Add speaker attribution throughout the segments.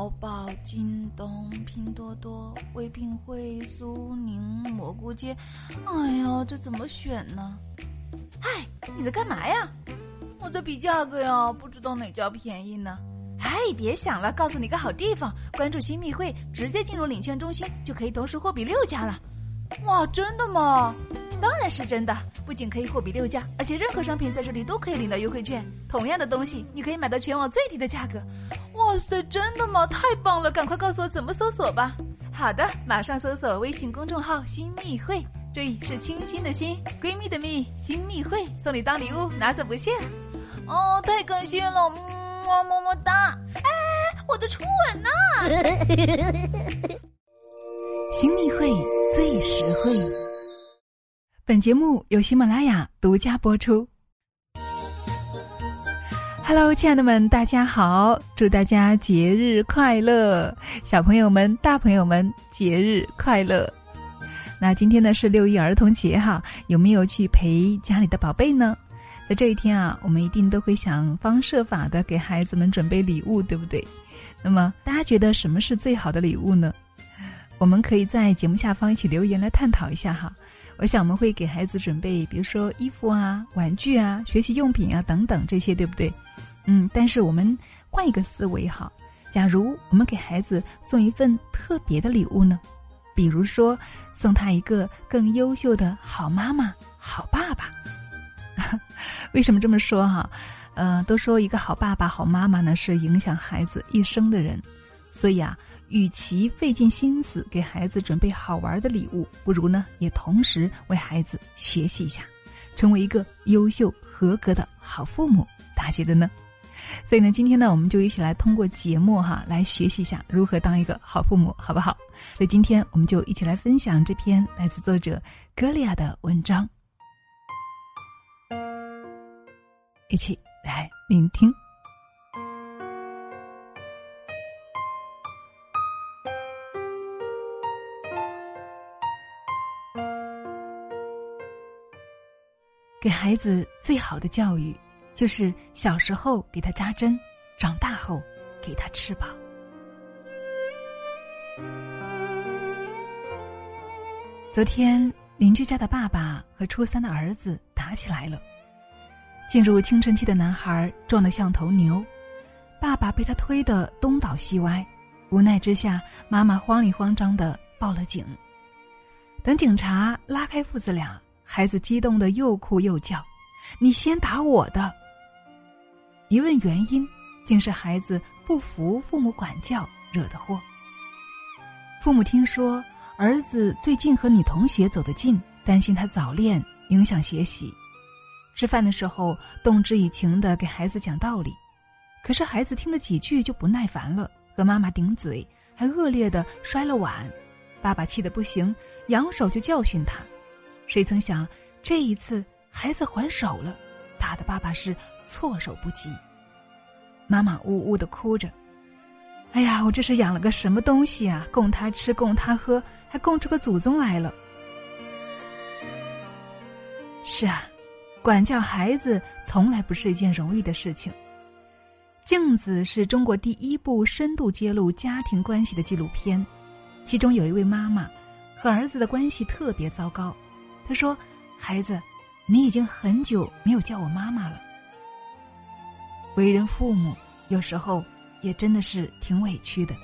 Speaker 1: 淘宝、京东、拼多多、唯品会、苏宁、蘑菇街。哎呀，这怎么选呢？嗨，你在干嘛呀？我在比价格呀，不知道哪家便宜呢。哎，别想了，告诉你个好地方，关注新密会，直接进入领券中心就可以同时货比六家了。哇，真的吗？当然是真的，不仅可以货比六家，而且任何商品在这里都可以领到优惠券。同样的东西，你可以买到全网最低的价格。哇塞，真的吗？太棒了！赶快告诉我怎么搜索吧。好的，马上搜索微信公众号“新密会”，注意是亲亲的“新”，闺蜜的“蜜”，新密会送你当礼物，拿走不限。哦，太感谢了，么么么哒！哎，我的初吻呢？
Speaker 2: 新密会最实惠。本节目由喜马拉雅独家播出。Hello，亲爱的们，大家好！祝大家节日快乐，小朋友们、大朋友们节日快乐。那今天呢是六一儿童节哈，有没有去陪家里的宝贝呢？在这一天啊，我们一定都会想方设法的给孩子们准备礼物，对不对？那么大家觉得什么是最好的礼物呢？我们可以在节目下方一起留言来探讨一下哈。我想我们会给孩子准备，比如说衣服啊、玩具啊、学习用品啊等等这些，对不对？嗯，但是我们换一个思维哈，假如我们给孩子送一份特别的礼物呢？比如说送他一个更优秀的好妈妈、好爸爸。为什么这么说哈？呃，都说一个好爸爸、好妈妈呢是影响孩子一生的人，所以啊。与其费尽心思给孩子准备好玩的礼物，不如呢也同时为孩子学习一下，成为一个优秀合格的好父母。大家觉得呢？所以呢，今天呢，我们就一起来通过节目哈来学习一下如何当一个好父母，好不好？所以今天我们就一起来分享这篇来自作者格利亚的文章，一起来聆听。给孩子最好的教育，就是小时候给他扎针，长大后给他吃饱。昨天邻居家的爸爸和初三的儿子打起来了。进入青春期的男孩壮得像头牛，爸爸被他推得东倒西歪，无奈之下，妈妈慌里慌张的报了警。等警察拉开父子俩。孩子激动的又哭又叫：“你先打我的！”一问原因，竟是孩子不服父母管教惹的祸。父母听说儿子最近和女同学走得近，担心他早恋影响学习。吃饭的时候动之以情的给孩子讲道理，可是孩子听了几句就不耐烦了，和妈妈顶嘴，还恶劣的摔了碗。爸爸气得不行，扬手就教训他。谁曾想，这一次孩子还手了，打的爸爸是措手不及。妈妈呜呜的哭着：“哎呀，我这是养了个什么东西啊？供他吃，供他喝，还供出个祖宗来了。”是啊，管教孩子从来不是一件容易的事情。《镜子》是中国第一部深度揭露家庭关系的纪录片，其中有一位妈妈和儿子的关系特别糟糕。他说：“孩子，你已经很久没有叫我妈妈了。为人父母，有时候也真的是挺委屈的。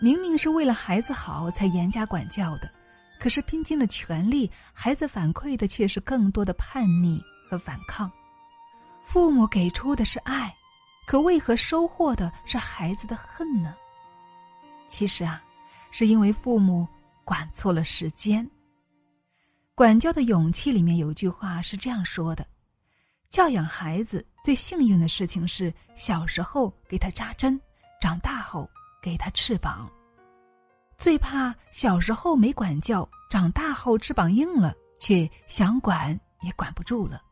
Speaker 2: 明明是为了孩子好才严加管教的，可是拼尽了全力，孩子反馈的却是更多的叛逆和反抗。父母给出的是爱，可为何收获的是孩子的恨呢？其实啊，是因为父母管错了时间。”管教的勇气里面有句话是这样说的：教养孩子最幸运的事情是小时候给他扎针，长大后给他翅膀；最怕小时候没管教，长大后翅膀硬了，却想管也管不住了。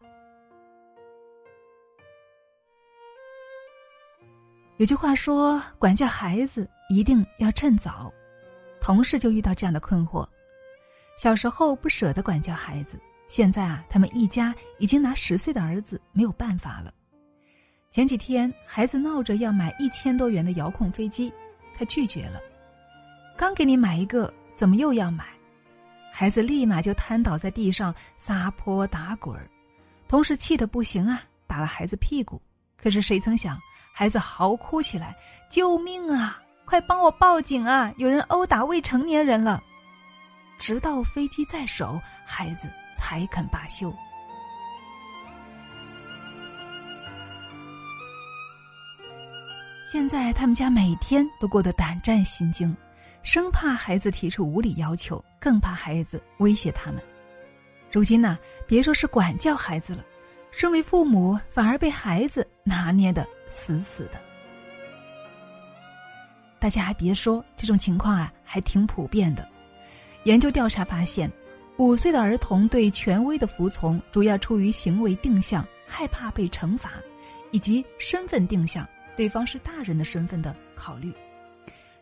Speaker 2: 有句话说，管教孩子一定要趁早。同事就遇到这样的困惑。小时候不舍得管教孩子，现在啊，他们一家已经拿十岁的儿子没有办法了。前几天孩子闹着要买一千多元的遥控飞机，他拒绝了。刚给你买一个，怎么又要买？孩子立马就瘫倒在地上撒泼打滚儿，同时气得不行啊，打了孩子屁股。可是谁曾想，孩子嚎哭起来：“救命啊！快帮我报警啊！有人殴打未成年人了！”直到飞机在手，孩子才肯罢休。现在他们家每天都过得胆战心惊。生怕孩子提出无理要求，更怕孩子威胁他们。如今呢，别说是管教孩子了，身为父母反而被孩子拿捏的死死的。大家还别说，这种情况啊，还挺普遍的。研究调查发现，五岁的儿童对权威的服从，主要出于行为定向，害怕被惩罚，以及身份定向，对方是大人的身份的考虑。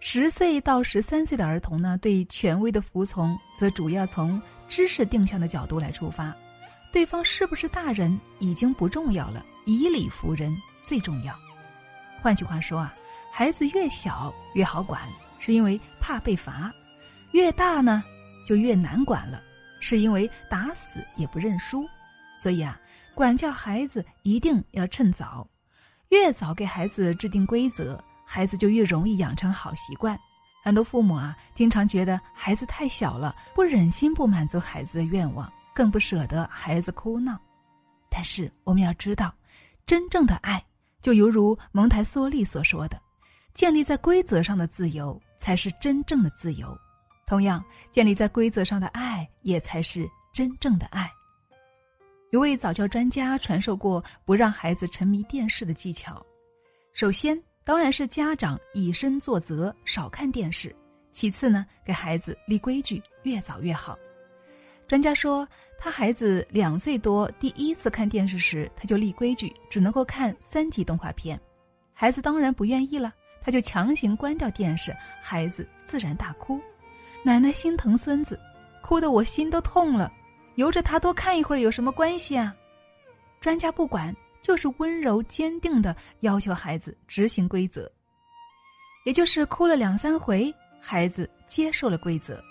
Speaker 2: 十岁到十三岁的儿童呢，对权威的服从，则主要从知识定向的角度来出发，对方是不是大人已经不重要了，以理服人最重要。换句话说啊，孩子越小越好管，是因为怕被罚；越大呢，就越难管了，是因为打死也不认输。所以啊，管教孩子一定要趁早，越早给孩子制定规则。孩子就越容易养成好习惯。很多父母啊，经常觉得孩子太小了，不忍心不满足孩子的愿望，更不舍得孩子哭闹。但是我们要知道，真正的爱就犹如蒙台梭利所说的，建立在规则上的自由才是真正的自由。同样，建立在规则上的爱也才是真正的爱。有位早教专家传授过不让孩子沉迷电视的技巧，首先。当然是家长以身作则，少看电视。其次呢，给孩子立规矩，越早越好。专家说，他孩子两岁多第一次看电视时，他就立规矩，只能够看三级动画片。孩子当然不愿意了，他就强行关掉电视，孩子自然大哭。奶奶心疼孙子，哭得我心都痛了。由着他多看一会儿有什么关系啊？专家不管。就是温柔坚定的要求孩子执行规则，也就是哭了两三回，孩子接受了规则。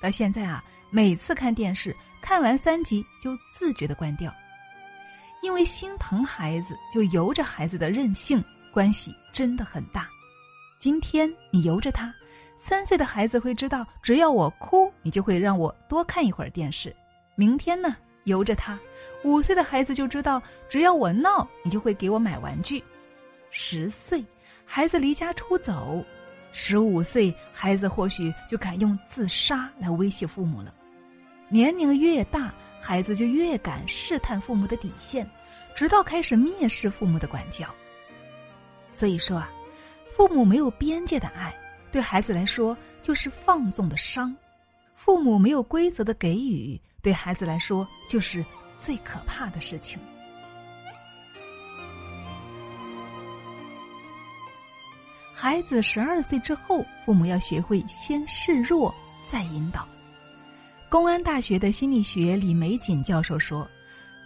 Speaker 2: 到现在啊，每次看电视看完三集就自觉的关掉，因为心疼孩子，就由着孩子的任性，关系真的很大。今天你由着他，三岁的孩子会知道，只要我哭，你就会让我多看一会儿电视。明天呢？由着他，五岁的孩子就知道，只要我闹，你就会给我买玩具。十岁，孩子离家出走；十五岁，孩子或许就敢用自杀来威胁父母了。年龄越大，孩子就越敢试探父母的底线，直到开始蔑视父母的管教。所以说啊，父母没有边界的爱，对孩子来说就是放纵的伤；父母没有规则的给予。对孩子来说，就是最可怕的事情。孩子十二岁之后，父母要学会先示弱，再引导。公安大学的心理学李玫瑾教授说：“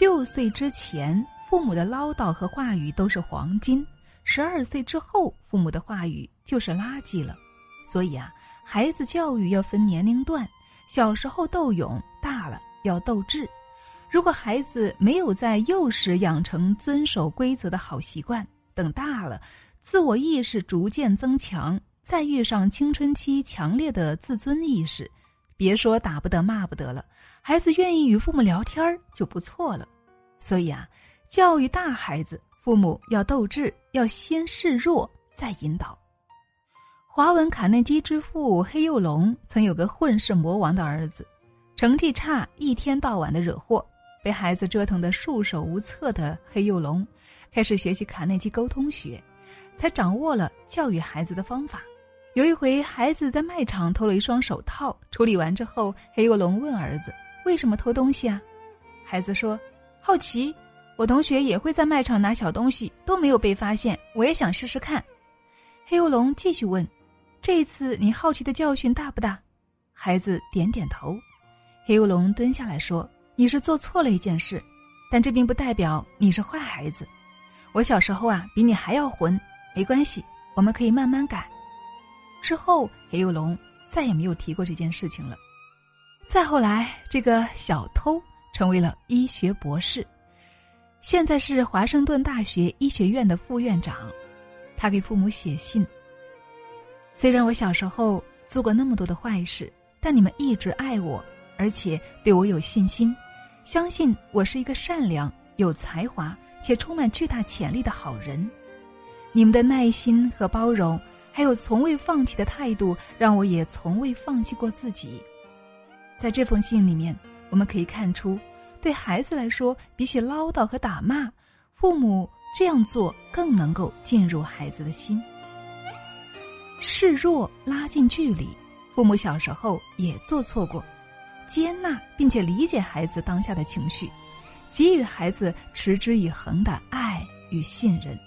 Speaker 2: 六岁之前，父母的唠叨和话语都是黄金；十二岁之后，父母的话语就是垃圾了。所以啊，孩子教育要分年龄段。”小时候斗勇，大了要斗智。如果孩子没有在幼时养成遵守规则的好习惯，等大了，自我意识逐渐增强，再遇上青春期强烈的自尊意识，别说打不得、骂不得了，孩子愿意与父母聊天就不错了。所以啊，教育大孩子，父母要斗智，要先示弱，再引导。华文卡内基之父黑幼龙曾有个混世魔王的儿子，成绩差，一天到晚的惹祸，被孩子折腾得束手无策的黑幼龙，开始学习卡内基沟通学，才掌握了教育孩子的方法。有一回，孩子在卖场偷了一双手套，处理完之后，黑幼龙问儿子：“为什么偷东西啊？”孩子说：“好奇，我同学也会在卖场拿小东西，都没有被发现，我也想试试看。”黑幼龙继续问。这次你好奇的教训大不大？孩子点点头。黑乌龙蹲下来说：“你是做错了一件事，但这并不代表你是坏孩子。
Speaker 1: 我小时候啊比你还要混，没关系，我们可以慢慢改。之后黑幼龙再也没有提过这件事情了。再后来，这个小偷成为了医学博士，现在是华盛顿大学医学院的副院长。他给父母写信。虽然我小时候做过那么多的坏事，但你们一直爱我，而且对我有信心，相信我是一个善良、有才华且充满巨大潜力的好人。你们的耐心和包容，还有从未放弃的态度，让我也从未放弃过自己。在这封信里面，我们可以看出，对孩子来说，比起唠叨和打骂，父母这样做更能够进入孩子的心。示弱拉近距离，父母小时候也做错过，接纳并且理解孩子当下的情绪，给予孩子持之以恒的爱与信任，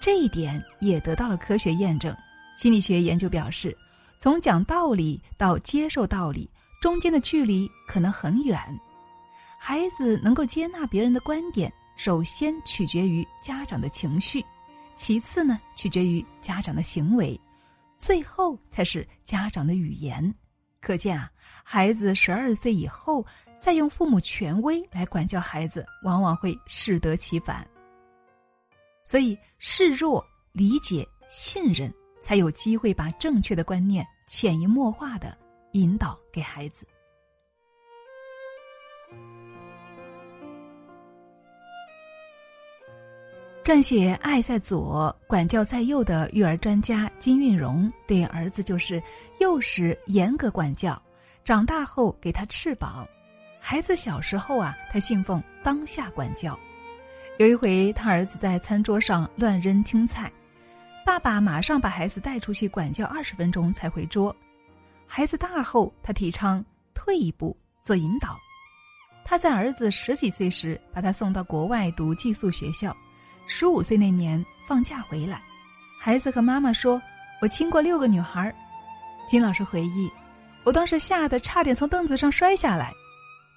Speaker 1: 这一点也得到了科学验证。心理学研究表示，从讲道理到接受道理中间的距离可能很远，孩子能够接纳别人的观点，首先取决于家长的情绪，其次呢取决于家长的行为。最后才是家长的语言，可见啊，孩子十二岁以后再用父母权威来管教孩子，往往会适得其反。所以示弱、理解、信任，才有机会把正确的观念潜移默化的引导给孩子。撰写《爱在左，管教在右》的育儿专家金运荣对儿子就是幼时严格管教，长大后给他翅膀。孩子小时候啊，他信奉当下管教。有一回，他儿子在餐桌上乱扔青菜，爸爸马上把孩子带出去管教二十分钟才回桌。孩子大后，他提倡退一步做引导。他在儿子十几岁时，把他送到国外读寄宿学校。十五岁那年放假回来，孩子和妈妈说：“我亲过六个女孩。”金老师回忆：“我当时吓得差点从凳子上摔下来，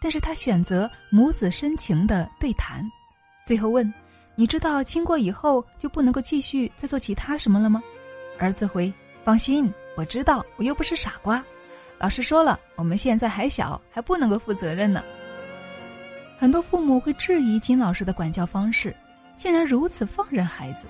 Speaker 1: 但是他选择母子深情的对谈，最后问：‘你知道亲过以后就不能够继续再做其他什么了吗？’儿子回：‘放心，我知道，我又不是傻瓜。老师说了，我们现在还小，还不能够负责任呢。’很多父母会质疑金老师的管教方式。”竟然如此放任孩子，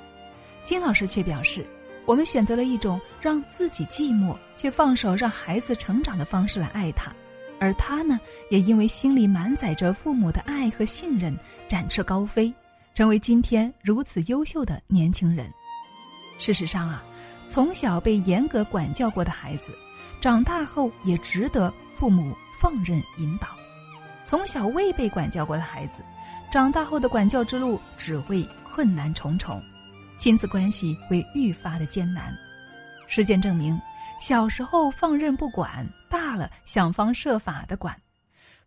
Speaker 1: 金老师却表示：“我们选择了一种让自己寂寞却放手让孩子成长的方式来爱他，而他呢，也因为心里满载着父母的爱和信任，展翅高飞，成为今天如此优秀的年轻人。事实上啊，从小被严格管教过的孩子，长大后也值得父母放任引导；从小未被管教过的孩子。”长大后的管教之路只会困难重重，亲子关系会愈发的艰难。实践证明，小时候放任不管，大了想方设法的管，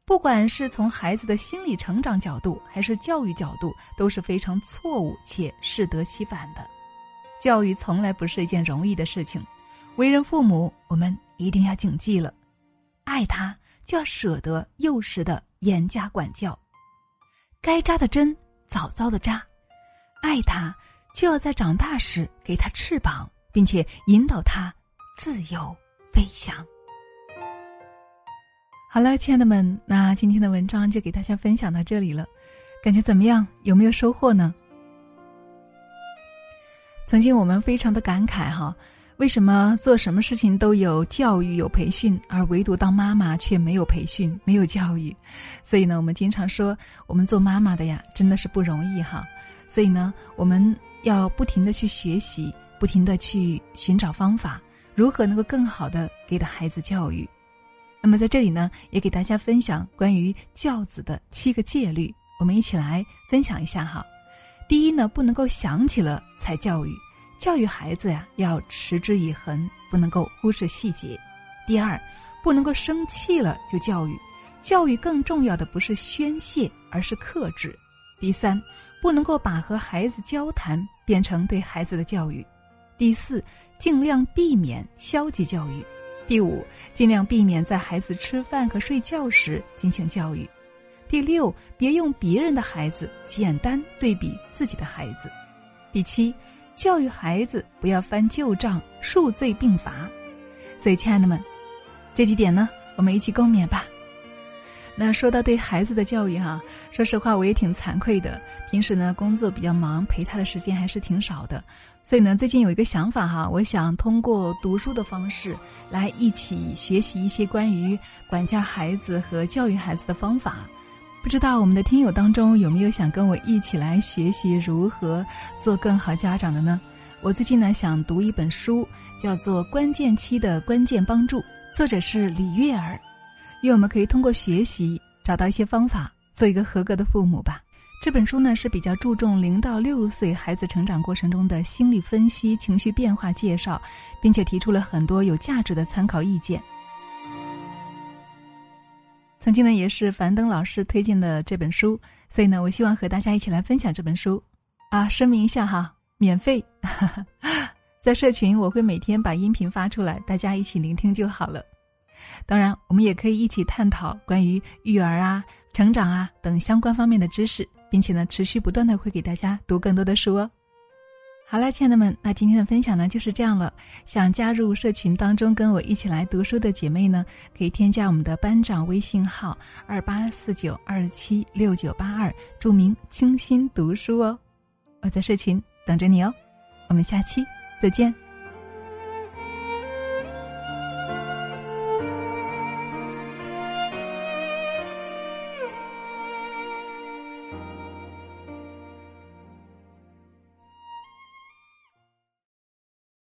Speaker 1: 不管是从孩子的心理成长角度，还是教育角度，都是非常错误且适得其反的。教育从来不是一件容易的事情，为人父母，我们一定要谨记了：爱他就要舍得幼时的严加管教。该扎的针早早的扎，爱他就要在长大时给他翅膀，并且引导他自由飞翔。好了，亲爱的们，那今天的文章就给大家分享到这里了，感觉怎么样？有没有收获呢？曾经我们非常的感慨哈。为什么做什么事情都有教育有培训，而唯独当妈妈却没有培训没有教育？所以呢，我们经常说，我们做妈妈的呀，真的是不容易哈。所以呢，我们要不停的去学习，不停的去寻找方法，如何能够更好的给到孩子教育。那么在这里呢，也给大家分享关于教子的七个戒律，我们一起来分享一下哈。第一呢，不能够想起了才教育。教育孩子呀，要持之以恒，不能够忽视细节。第二，不能够生气了就教育，教育更重要的不是宣泄，而是克制。第三，不能够把和孩子交谈变成对孩子的教育。第四，尽量避免消极教育。第五，尽量避免在孩子吃饭和睡觉时进行教育。
Speaker 2: 第六，别用别人的孩子简单对比自己的孩子。第七，教育孩子不要翻旧账，数罪并罚。所以，亲爱的们，这几点呢，我们一起共勉吧。那说到对孩子的教育哈，说实话我也挺惭愧的。平时呢工作比较忙，陪他的时间还是挺少的。所以呢，最近有一个想法哈，我想通过读书的方式来一起学习一些关于管教孩子和教育孩子的方法。不知道我们的听友当中有没有想跟我一起来学习如何做更好家长的呢？我最近呢想读一本书，叫做《关键期的关键帮助》，作者是李月儿。愿我们可以通过学习找到一些方法，做一个合格的父母吧。这本书呢是比较注重零到六岁孩子成长过程中的心理分析、情绪变化介绍，并且提出了很多有价值的参考意见。曾经呢也是樊登老师推荐的这本书，所以呢我希望和大家一起来分享这本书。啊，声明一下哈，免费，在社群我会每天把音频发出来，大家一起聆听就好了。当然，我们也可以一起探讨关于育儿啊、成长啊等相关方面的知识，并且呢，持续不断的会给大家读更多的书哦。好了，亲爱的们，那今天的分享呢就是这样了。想加入社群当中跟我一起来读书的姐妹呢，可以添加我们的班长微信号二八四九二七六九八二，注明“清新读书”哦。我在社群等着你哦。我们下期再见。